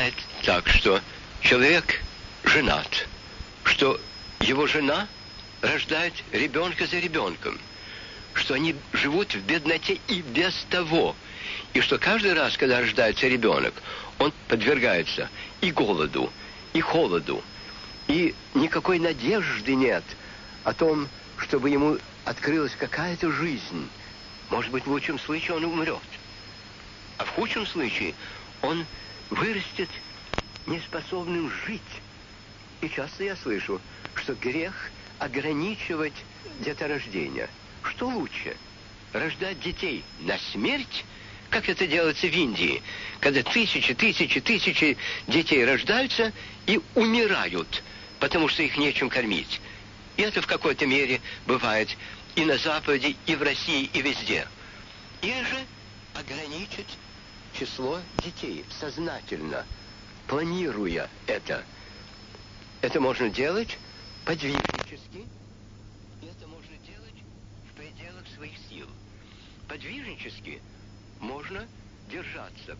бывает так, что человек женат, что его жена рождает ребенка за ребенком, что они живут в бедноте и без того, и что каждый раз, когда рождается ребенок, он подвергается и голоду, и холоду, и никакой надежды нет о том, чтобы ему открылась какая-то жизнь. Может быть, в лучшем случае он умрет. А в худшем случае он вырастет неспособным жить. И часто я слышу, что грех ограничивать деторождение. Что лучше? Рождать детей на смерть, как это делается в Индии, когда тысячи, тысячи, тысячи детей рождаются и умирают, потому что их нечем кормить. И это в какой-то мере бывает и на Западе, и в России, и везде. Или же ограничить число детей сознательно, планируя это. Это можно делать подвижнически, это можно делать в пределах своих сил. Подвижнически можно держаться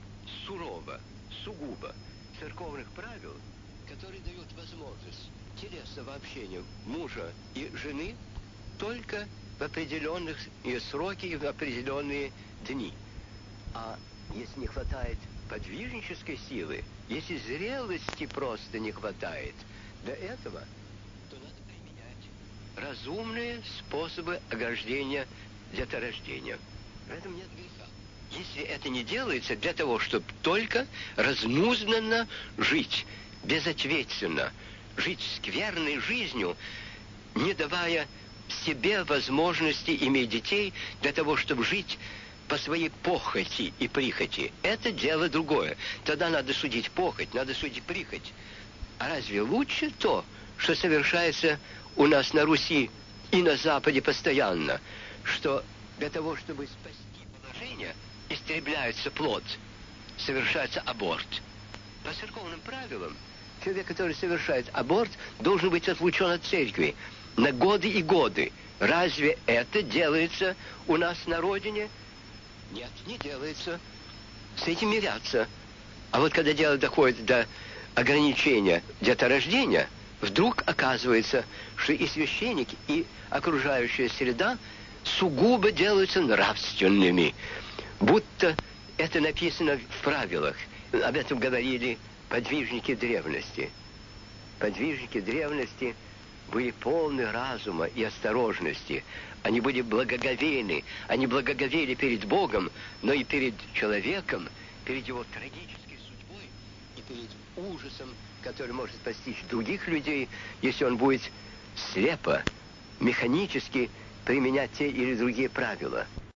сурово, сугубо церковных правил, которые дают возможность телесного общения мужа и жены только в определенных сроки и в определенные дни. А если не хватает подвижнической силы, если зрелости просто не хватает для этого, то надо применять разумные способы ограждения деторождения. В этом нет греха. Если это не делается для того, чтобы только разнузнанно жить, безответственно, жить скверной жизнью, не давая себе возможности иметь детей для того, чтобы жить по своей похоти и прихоти. Это дело другое. Тогда надо судить похоть, надо судить прихоть. А разве лучше то, что совершается у нас на Руси и на Западе постоянно, что для того, чтобы спасти положение, истребляется плод, совершается аборт. По церковным правилам, человек, который совершает аборт, должен быть отлучен от церкви на годы и годы. Разве это делается у нас на родине? Нет, не делается. С этим мирятся. А вот когда дело доходит до ограничения деторождения, вдруг оказывается, что и священник, и окружающая среда сугубо делаются нравственными. Будто это написано в правилах. Об этом говорили подвижники древности. Подвижники древности были полны разума и осторожности. Они были благоговейны. Они благоговели перед Богом, но и перед человеком, перед его трагической судьбой и перед ужасом, который может постичь других людей, если он будет слепо, механически применять те или другие правила.